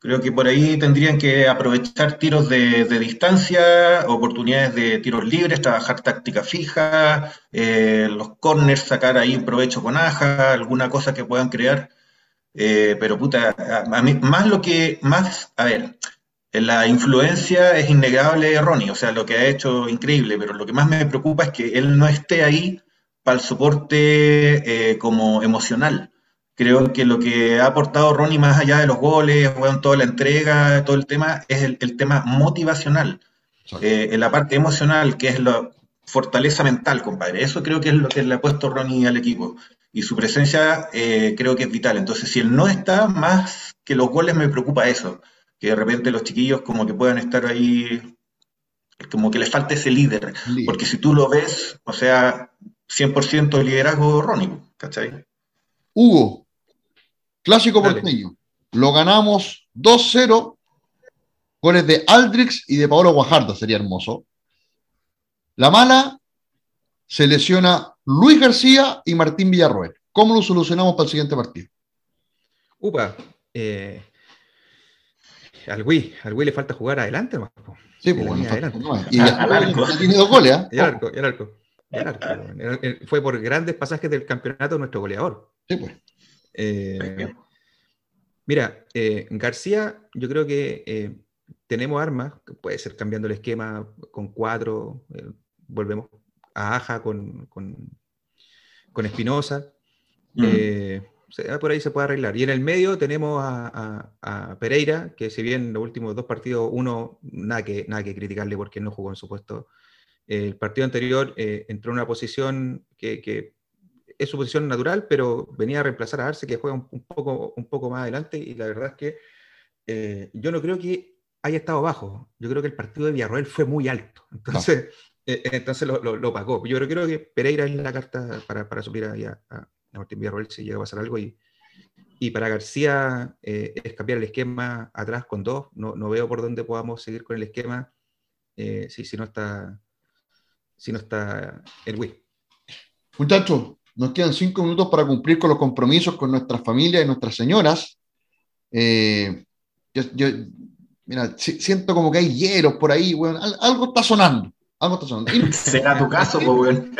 Creo que por ahí tendrían que aprovechar tiros de, distancia, oportunidades de tiros libres, trabajar táctica fija, eh, los corners, sacar ahí un provecho con aja, alguna cosa que puedan crear eh, pero puta, a, mí, más lo que, más, a ver, la influencia es innegable de Ronnie, o sea, lo que ha hecho increíble, pero lo que más me preocupa es que él no esté ahí para el soporte eh, como emocional. Creo que lo que ha aportado Ronnie más allá de los goles, bueno, toda la entrega, todo el tema, es el, tema motivacional. Eh, en la parte emocional, que es la fortaleza mental, compadre. Eso creo que es lo que le ha puesto Ronnie al equipo y su presencia eh, creo que es vital. Entonces, si él no está, más que los goles me preocupa eso, que de repente los chiquillos como que puedan estar ahí, como que les falte ese líder, porque si tú lo ves, o sea, 100% liderazgo Ronnie, ¿cachai? Hugo, clásico porteño, lo ganamos 2-0, goles de Aldrix y de Paolo Guajardo, sería hermoso. La mala, se lesiona Luis García y Martín Villarroel. ¿Cómo lo solucionamos para el siguiente partido? Upa, eh, al Wii, al Wii le falta jugar adelante más. Sí, pues bueno, adelante. Y ya, tiene dos goles, ¿eh? El arco, el arco. El arco. Fue por grandes pasajes del campeonato nuestro goleador. Sí, pues. Eh, mira, eh, García, yo creo que eh, tenemos armas, puede ser cambiando el esquema con cuatro, volvemos a Aja con, con, Espinosa. Mm. Eh, por ahí se puede arreglar. Y en el medio tenemos a, Pereira, que si bien los últimos dos partidos, uno, nada que, nada que criticarle porque no jugó en su puesto. El partido anterior eh, entró en una posición que, es su posición natural, pero venía a reemplazar a Arce, que juega un, poco, un poco más adelante. Y la verdad es que eh, yo no creo que haya estado bajo. Yo creo que el partido de Villarroel fue muy alto. Entonces, eh, entonces lo, pagó. Yo creo, que Pereira es la carta para, para subir a, Martín Villarroel si llega a pasar algo. Y, para García eh, es cambiar el esquema atrás con dos. No, veo por dónde podamos seguir con el esquema eh, si, no está si no está el Wii. Muchachos, nos quedan cinco minutos para cumplir con los compromisos con nuestras familias y nuestras señoras. Eh, yo, mira, siento como que hay hieros por ahí, bueno, algo está sonando. Algo está sonando. Será tu caso, pues, weón.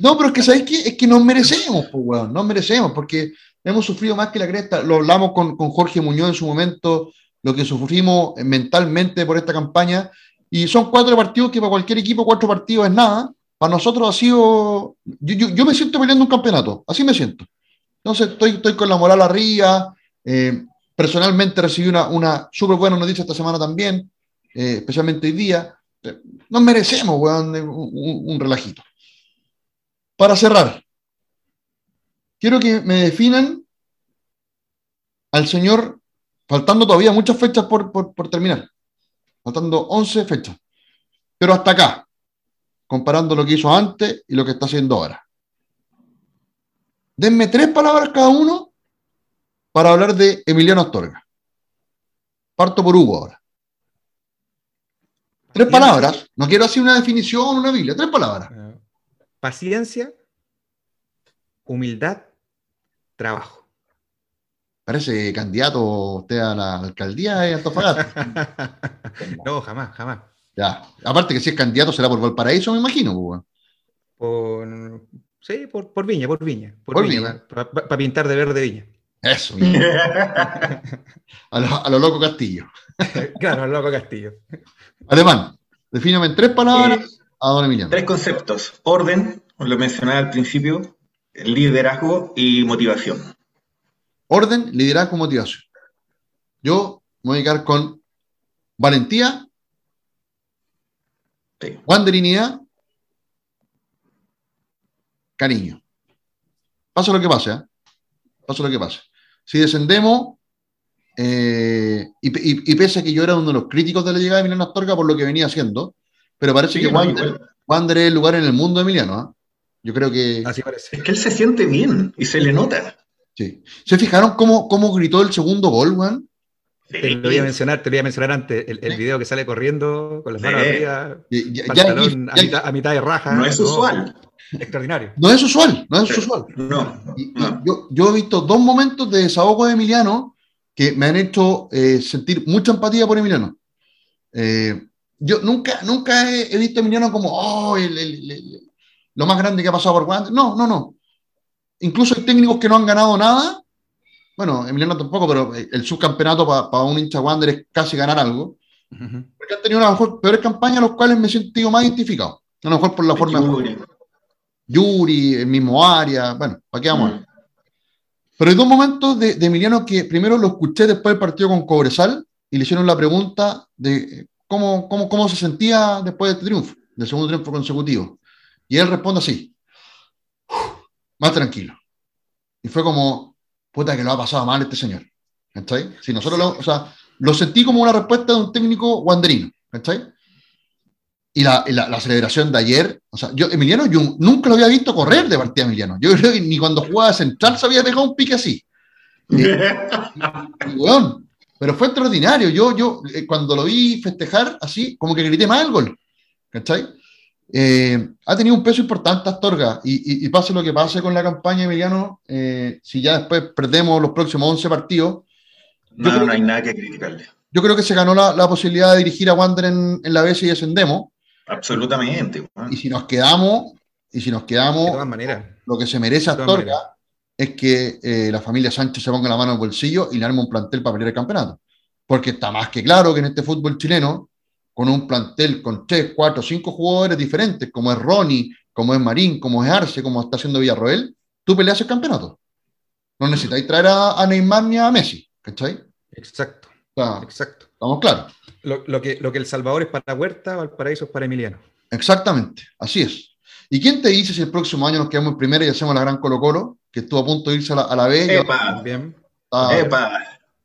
No, pero es que, ¿sabes qué? Es que nos merecemos, pues, weón. Nos merecemos, porque hemos sufrido más que la cresta. Lo hablamos con, con Jorge Muñoz en su momento, lo que sufrimos mentalmente por esta campaña. Y son cuatro partidos que para cualquier equipo, cuatro partidos es nada. Para nosotros ha sido. Yo, yo, me siento peleando un campeonato, así me siento. Entonces estoy, estoy con la moral arriba. Eh, personalmente recibí una, una súper buena noticia esta semana también, eh, especialmente hoy día. Nos merecemos, un, relajito. Para cerrar, quiero que me definan al señor, faltando todavía muchas fechas por, por, terminar, faltando 11 fechas, pero hasta acá, comparando lo que hizo antes y lo que está haciendo ahora. Denme tres palabras cada uno para hablar de Emiliano Astorga. Parto por Hugo ahora. Tres palabras. No quiero hacer una definición, una Biblia. Tres palabras. Eh, paciencia, humildad, trabajo. Parece candidato usted a la alcaldía de Antofagasta. no, jamás, jamás. Ya. Aparte que si es candidato será por Valparaíso, me imagino. Pues, por, sí, por, Viña, por Viña. Por, Viña, para pintar de verde Viña. Eso. a, lo, a lo loco Castillo. claro, a lo loco Castillo. Alemán, defíname en tres palabras a don Emiliano. Tres conceptos. Orden, lo mencioné al principio, liderazgo y motivación. Orden, liderazgo, motivación. Yo me voy a quedar con valentía, sí. cariño. Pasa lo que pase, ¿eh? Pasa lo que pase. Si descendemos, eh, y, pese a que yo era uno de los críticos de la llegada de Emiliano Astorga por lo que venía haciendo, pero parece que Wander, es el lugar en el mundo de Emiliano. ¿ah? Yo creo que. Así parece. Es que él se siente bien y se le nota. Sí. ¿Se fijaron cómo, cómo gritó el segundo gol, Juan? Te lo voy a mencionar, te lo voy a mencionar antes, el, video que sale corriendo con las manos arriba, pantalón a, mitad, de raja. No es usual. Extraordinario. No es usual, no es usual. No. Yo, yo, he visto dos momentos de desahogo de Emiliano que me han hecho eh, sentir mucha empatía por Emiliano. Eh, yo nunca, nunca he, visto a Emiliano como, oh, lo más grande que ha pasado por Wander. No, no, no. Incluso hay técnicos que no han ganado nada. Bueno, Emiliano tampoco, pero el subcampeonato para un hincha Wander es casi ganar algo. Porque han tenido una mejor, peores campañas, los cuales me he sentido más identificado. A lo mejor por la forma. Yuri, el mismo área. Bueno, ¿para qué vamos? Mm. Pero hay dos momentos de, Emiliano que primero lo escuché después del partido con Cobresal y le hicieron la pregunta de cómo, cómo, cómo se sentía después de este triunfo, del segundo triunfo consecutivo. Y él responde así, más tranquilo. Y fue como, puta que lo ha pasado mal este señor. ¿Cachai? Si nosotros lo, o sea, lo sentí como una respuesta de un técnico guanderino. ¿Cachai? Y la, la, celebración de ayer, o sea, yo, Emiliano, yo nunca lo había visto correr de partida Emiliano. Yo creo que ni cuando jugaba central se había dejado un pique así. Eh, pero fue extraordinario. Yo, yo eh, cuando lo vi festejar así, como que grité más el gol. ¿Cachai? Eh, ha tenido un peso importante Astorga y, y, pase lo que pase con la campaña Emiliano, si ya después perdemos los próximos 11 partidos. No, no hay nada que criticarle. Yo creo que se ganó la, la posibilidad de dirigir a Wander en, en la BS y descendemos. Absolutamente. Y si nos quedamos, y si nos quedamos, lo que se merece Astorga es que eh, la familia Sánchez se ponga la mano en el bolsillo y le arme un plantel para pelear el campeonato. Porque está más que claro que en este fútbol chileno, con un plantel con tres, cuatro, cinco jugadores diferentes, como es Ronnie, como es Marín, como es Arce, como está haciendo Villarroel, tú peleas el campeonato. No necesitáis traer a, a Neymar ni a Messi, ¿cachai? Exacto, O sea, exacto. estamos claros. Lo, lo que, lo que El Salvador es para Huerta, Valparaíso es para Emiliano. Exactamente, así es. ¿Y quién te dice si el próximo año nos quedamos en primera y hacemos la gran Colo Colo, que estuvo a punto de irse a la, a la B? Epa, También. está- epa.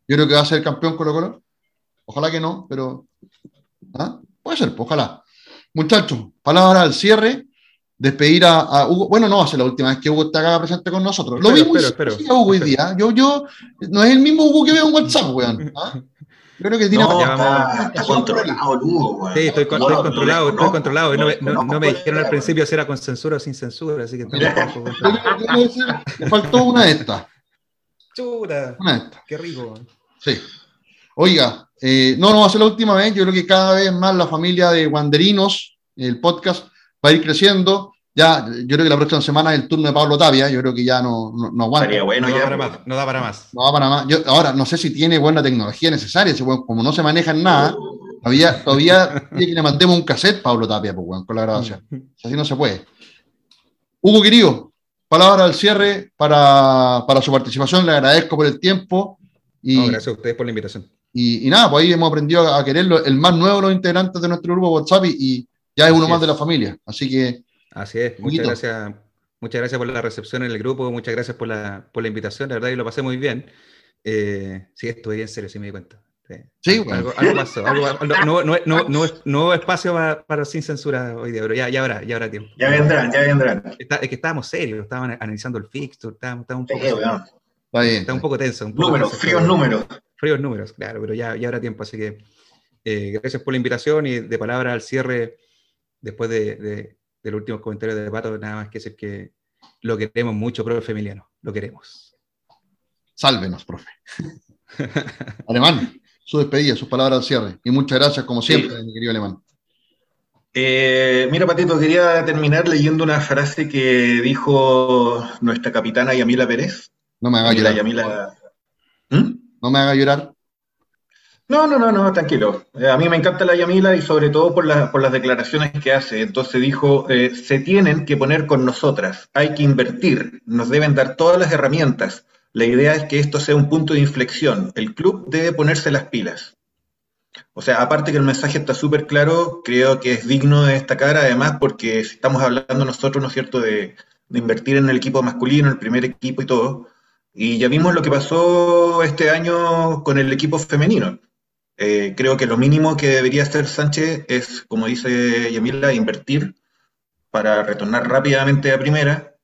yo creo que va a ser campeón Colo Colo. Ojalá que no, pero ¿ah? puede ser, pues, ojalá. Muchachos, palabra al cierre. Despedir a, a Hugo. Bueno, no va a ser la última vez que Hugo está acá presente con nosotros. Lo Espero, muy espero, espero. a Hugo hoy día. Yo, yo, no es el mismo Hugo que veo en WhatsApp, weón. ¿ah? Yo creo que tiene No, Ya vamos. está, está controlado, Lugo. Sí, estoy, con- No, estoy no, controlado, no, estoy no, controlado. No me, no- no, no me dijeron al no, principio si era con censura o sin censura, así que estamos Mira. un poco Yo creo que debe ser- le faltó una de estas. Chuta, Una de estas. qué rico. Sí. Oiga, eh, no, no va a ser la última vez. Yo creo que cada vez más la familia de Wanderinos, el podcast, va a ir creciendo. Ya, yo creo que la próxima semana es el turno de Pablo Tapia. Yo creo que ya no, no, no aguanta. Estaría bueno No da ya. para más, no da para más. No va para más. Yo, ahora, no sé si tiene buena tecnología necesaria. ese weón, como no se maneja en nada, todavía, todavía tiene que le mandemos un cassette Pablo Tapia pues, weón, con la grabación. Así no se puede. Hugo, querido, palabra al cierre para, para su participación. Le agradezco por el tiempo. Y, No, gracias a ustedes por la invitación. y, y nada, pues ahí hemos aprendido a, quererlo. El más nuevo de los integrantes de nuestro grupo WhatsApp y, y ya es uno Así más de la familia. Así que, Así es, muchas gracias, muchas gracias por la recepción en el grupo, muchas gracias por la, por la invitación, la verdad que lo pasé muy bien. Eh, sí, estuve bien serio, sí me di cuenta. Sí, Sí, algo, bueno. algo- algo pasó. algo- no, no, no, no, es- no espacio para, para sin censura hoy día, pero ya, ya habrá, ya habrá tiempo. Ya vendrán, ya vendrán. Está- es que estábamos serios, estábamos analizando el fixture, estábamos, estábamos un Sí, poco, weón. está bien. está un poco tenso. un poco Números, tenso, fríos pero- números. Fríos números, claro, pero ya, ya habrá tiempo, así que eh, gracias por la invitación y de palabra al cierre, después de, de, del último comentario de Pato, nada más que decir que lo queremos mucho, profe Emiliano, lo queremos. Sálvenos, profe. Alemán, su despedida, sus palabras al cierre. Y muchas gracias, como siempre, mi querido Alemán. Eh, mira, Patito, quería terminar leyendo una frase que dijo nuestra capitana Yamila Pérez. No me haga Yamila, llorar. Yamila. ¿Mm? No me haga llorar. No, no, no, no, tranquilo. Eh, a mí me encanta la Yamila y sobre todo por, la- por las declaraciones que hace. Entonces dijo, eh, se tienen que poner con nosotras, hay que invertir, nos deben dar todas las herramientas. La idea es que esto sea un punto de inflexión. El club debe ponerse las pilas. O sea, aparte que el mensaje está súper claro, creo que es digno de destacar, además, porque estamos hablando nosotros, ¿no es cierto?, de, de invertir en el equipo masculino, el primer equipo y todo. Y ya vimos lo que pasó este año con el equipo femenino. Eh, creo que lo mínimo que debería hacer Sánchez es, como dice Yamila, invertir para retornar rápidamente a primera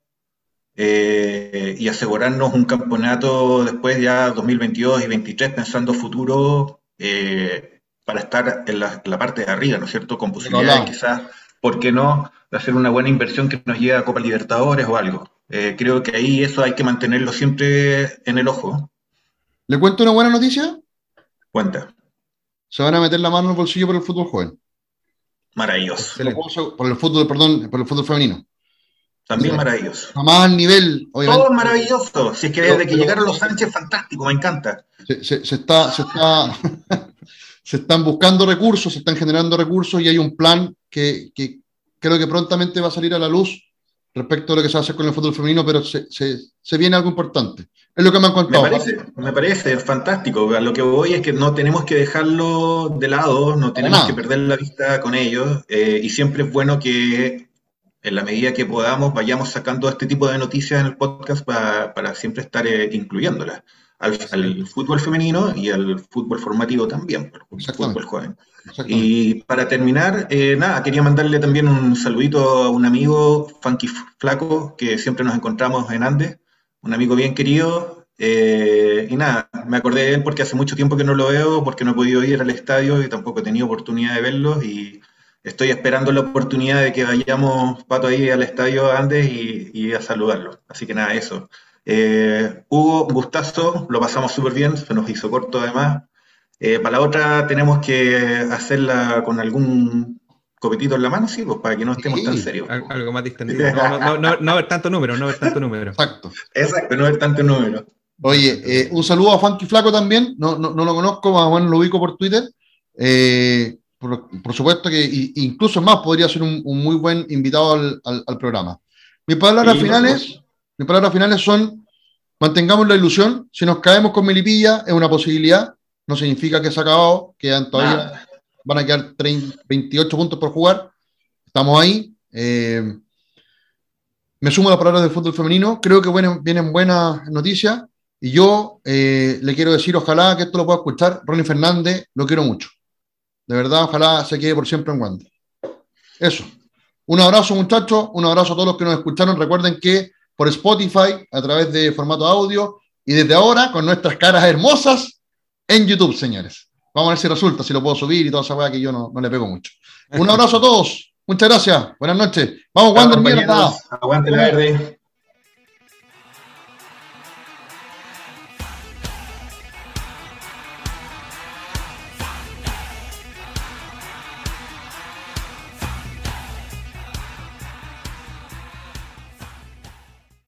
eh, y asegurarnos un campeonato después ya 2022 y 2023 pensando futuro eh, para estar en la, parte de arriba, ¿no es cierto? Con posibilidades quizás, ¿por qué no?, de hacer una buena inversión que nos lleve a Copa Libertadores o algo. Creo que ahí eso hay que mantenerlo siempre en el ojo. ¿Le cuento una buena noticia? Cuenta. Se van a meter la mano en el bolsillo por el fútbol joven. Maravilloso. Por el fútbol, perdón, por el fútbol femenino. También maravilloso. Jamás al nivel, obviamente. Todo maravilloso. Si es que desde que llegaron los Sánchez, fantástico, me encanta. se, se- se está, se, está, se están buscando recursos, se están generando recursos y hay un plan que, que creo que prontamente va a salir a la luz respecto a lo que se hacer con el fútbol femenino, pero se, se- se viene algo importante. Es lo que me han Me contado. parece, me parece fantástico. A lo que voy es que no tenemos que dejarlo de lado, no tenemos nada. que perder la vista con ellos. eh, y siempre es bueno que en la medida que podamos vayamos sacando este tipo de noticias en el podcast pa- para siempre estar eh, incluyéndolas al, al fútbol femenino y al fútbol formativo también, fútbol joven. Y para terminar, eh, nada, quería mandarle también un saludito a un amigo, Funky Flaco, que siempre nos encontramos en Andes, un amigo bien querido. eh, y nada, me acordé de él porque hace mucho tiempo que no lo veo, porque no he podido ir al estadio y tampoco he tenido oportunidad de verlos. Y estoy esperando la oportunidad de que vayamos, Pato, ahí al estadio Andes y, y a saludarlo. Así que nada, eso. Eh, Hugo, un gustazo, lo pasamos súper bien, se nos hizo corto además. Eh, para la otra tenemos que hacerla con algún copetito en la mano, sí, pues para que no estemos Sí. tan serios. Al- Algo más distendido. No, no, no, no, no haber tanto número, no haber tanto número. Exacto. Exacto, no haber tanto número. Oye, eh, un saludo a Funky Flaco también, no, no, no lo conozco, más o menos lo ubico por Twitter. Eh, por, por supuesto que incluso más podría ser un, un muy buen invitado al, al- al programa. Mis palabras Sí, finales, mis palabras finales son mantengamos la ilusión. Si nos caemos con Melipilla, es una posibilidad. No significa que se ha acabado, quedan todavía, van a quedar 28 puntos por jugar. Estamos ahí. Eh, me sumo a las palabras del fútbol femenino. Creo que vienen, buenas noticias. Y yo eh, le quiero decir, ojalá que esto lo pueda escuchar. Ronnie Fernández, lo quiero mucho. De verdad, ojalá se quede por siempre en Wander. Eso. Un abrazo, muchachos. Un abrazo a todos los que nos escucharon. Recuerden que por Spotify, a través de formato audio, y desde ahora con nuestras caras hermosas en YouTube, señores. Vamos a ver si resulta, si lo puedo subir y toda esa weá que yo no, no le pego mucho. Un abrazo a todos. Muchas gracias. Buenas noches. Vamos, Wander, mierda. Aguante la verde.